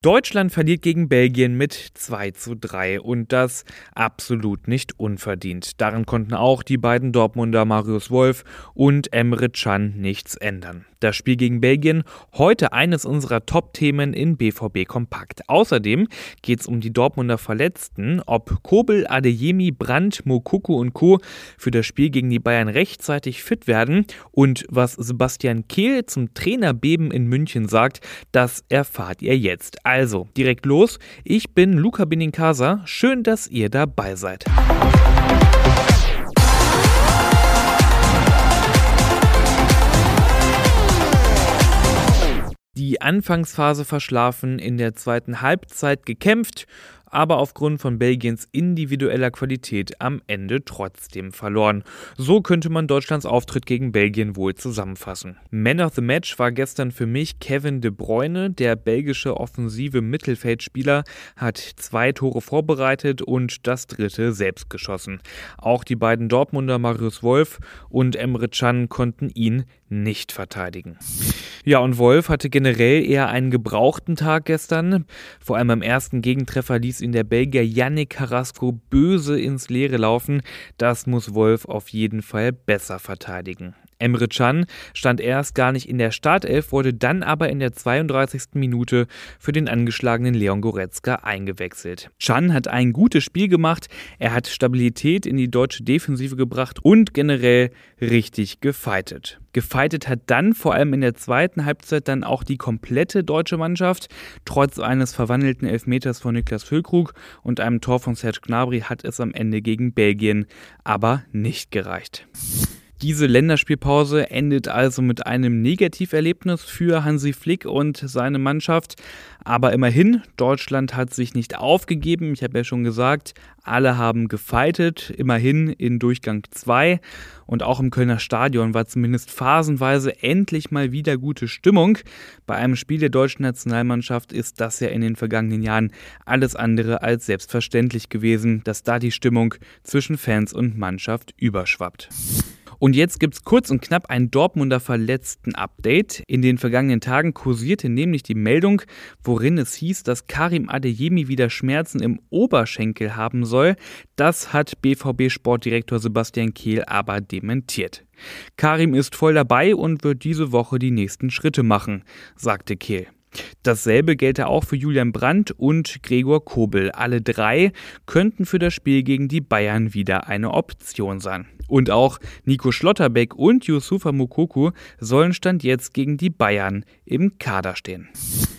Deutschland verliert gegen Belgien mit 2 zu 3 und das absolut nicht unverdient. Daran konnten auch die beiden Dortmunder Marius Wolf und Emre Can nichts ändern. Das Spiel gegen Belgien heute eines unserer Top-Themen in BVB Kompakt. Außerdem geht es um die Dortmunder Verletzten, ob Kobel, Adeyemi, Brandt, Mokuku und Co. für das Spiel gegen die Bayern rechtzeitig fit werden und was Sebastian Kehl zum Trainerbeben in München sagt, das erfahrt ihr jetzt. Also, direkt los. Ich bin Luca Benincasa. Schön, dass ihr dabei seid. Die Anfangsphase verschlafen, in der zweiten Halbzeit gekämpft aber aufgrund von Belgiens individueller Qualität am Ende trotzdem verloren. So könnte man Deutschlands Auftritt gegen Belgien wohl zusammenfassen. Man of the Match war gestern für mich Kevin de Bruyne. Der belgische offensive Mittelfeldspieler hat zwei Tore vorbereitet und das dritte selbst geschossen. Auch die beiden Dortmunder Marius Wolf und Emre Can konnten ihn nicht verteidigen. Ja, und Wolf hatte generell eher einen gebrauchten Tag gestern. Vor allem am ersten Gegentreffer ließ ihn der Belgier Yannick Carrasco böse ins Leere laufen. Das muss Wolf auf jeden Fall besser verteidigen. Emre Can stand erst gar nicht in der Startelf, wurde dann aber in der 32. Minute für den angeschlagenen Leon Goretzka eingewechselt. Can hat ein gutes Spiel gemacht, er hat Stabilität in die deutsche Defensive gebracht und generell richtig gefeitet. Gefeitet hat dann vor allem in der zweiten Halbzeit dann auch die komplette deutsche Mannschaft. Trotz eines verwandelten Elfmeters von Niklas Füllkrug und einem Tor von Serge Gnabry hat es am Ende gegen Belgien aber nicht gereicht. Diese Länderspielpause endet also mit einem Negativerlebnis für Hansi Flick und seine Mannschaft. Aber immerhin, Deutschland hat sich nicht aufgegeben. Ich habe ja schon gesagt, alle haben gefeitet, immerhin in Durchgang 2. Und auch im Kölner Stadion war zumindest phasenweise endlich mal wieder gute Stimmung. Bei einem Spiel der deutschen Nationalmannschaft ist das ja in den vergangenen Jahren alles andere als selbstverständlich gewesen, dass da die Stimmung zwischen Fans und Mannschaft überschwappt. Und jetzt gibt's kurz und knapp ein Dortmunder Verletzten-Update. In den vergangenen Tagen kursierte nämlich die Meldung, worin es hieß, dass Karim Adeyemi wieder Schmerzen im Oberschenkel haben soll. Das hat BVB-Sportdirektor Sebastian Kehl aber dementiert. Karim ist voll dabei und wird diese Woche die nächsten Schritte machen, sagte Kehl. Dasselbe gelte auch für Julian Brandt und Gregor Kobel. Alle drei könnten für das Spiel gegen die Bayern wieder eine Option sein. Und auch Nico Schlotterbeck und Yusufa Mukoku sollen Stand jetzt gegen die Bayern im Kader stehen.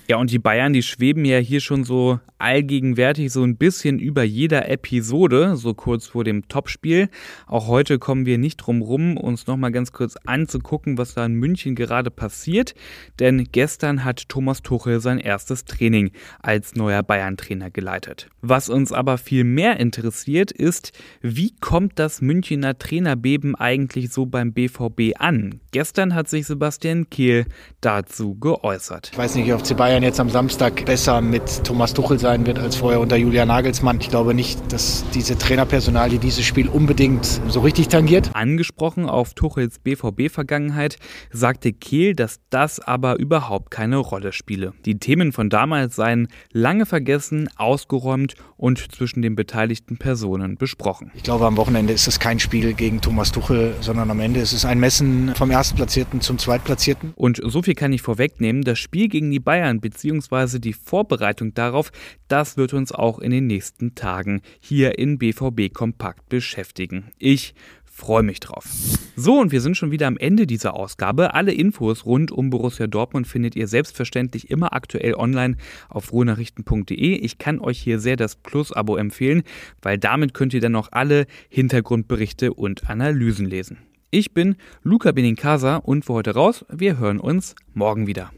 Ja, und die Bayern, die schweben ja hier schon so allgegenwärtig so ein bisschen über jeder Episode, so kurz vor dem Topspiel. Auch heute kommen wir nicht drum rum, uns nochmal ganz kurz anzugucken, was da in München gerade passiert. Denn gestern hat Thomas Tuchel sein erstes Training als neuer Bayern-Trainer geleitet. Was uns aber viel mehr interessiert, ist, wie kommt das Münchner Trainerbeben eigentlich so beim BVB an? Gestern hat sich Sebastian Kehl dazu geäußert. Ich weiß nicht, ob die Bayern Bayern jetzt am Samstag besser mit Thomas Tuchel sein wird als vorher unter Julian Nagelsmann. Ich glaube nicht, dass diese Trainerpersonal, die dieses Spiel unbedingt so richtig tangiert. Angesprochen auf Tuchels BVB-Vergangenheit sagte Kehl, dass das aber überhaupt keine Rolle spiele. Die Themen von damals seien lange vergessen, ausgeräumt und zwischen den beteiligten Personen besprochen. Ich glaube, am Wochenende ist es kein Spiel gegen Thomas Tuchel, sondern am Ende ist es ein Messen vom Erstplatzierten zum Zweitplatzierten. Und so viel kann ich vorwegnehmen. Das Spiel gegen die Bayern beziehungsweise die Vorbereitung darauf, das wird uns auch in den nächsten Tagen hier in BVB Kompakt beschäftigen. Ich freue mich drauf. So, und wir sind schon wieder am Ende dieser Ausgabe. Alle Infos rund um Borussia Dortmund findet ihr selbstverständlich immer aktuell online auf ruhenachrichten.de. Ich kann euch hier sehr das Plus-Abo empfehlen, weil damit könnt ihr dann noch alle Hintergrundberichte und Analysen lesen. Ich bin Luca Benincasa und für heute raus. Wir hören uns morgen wieder.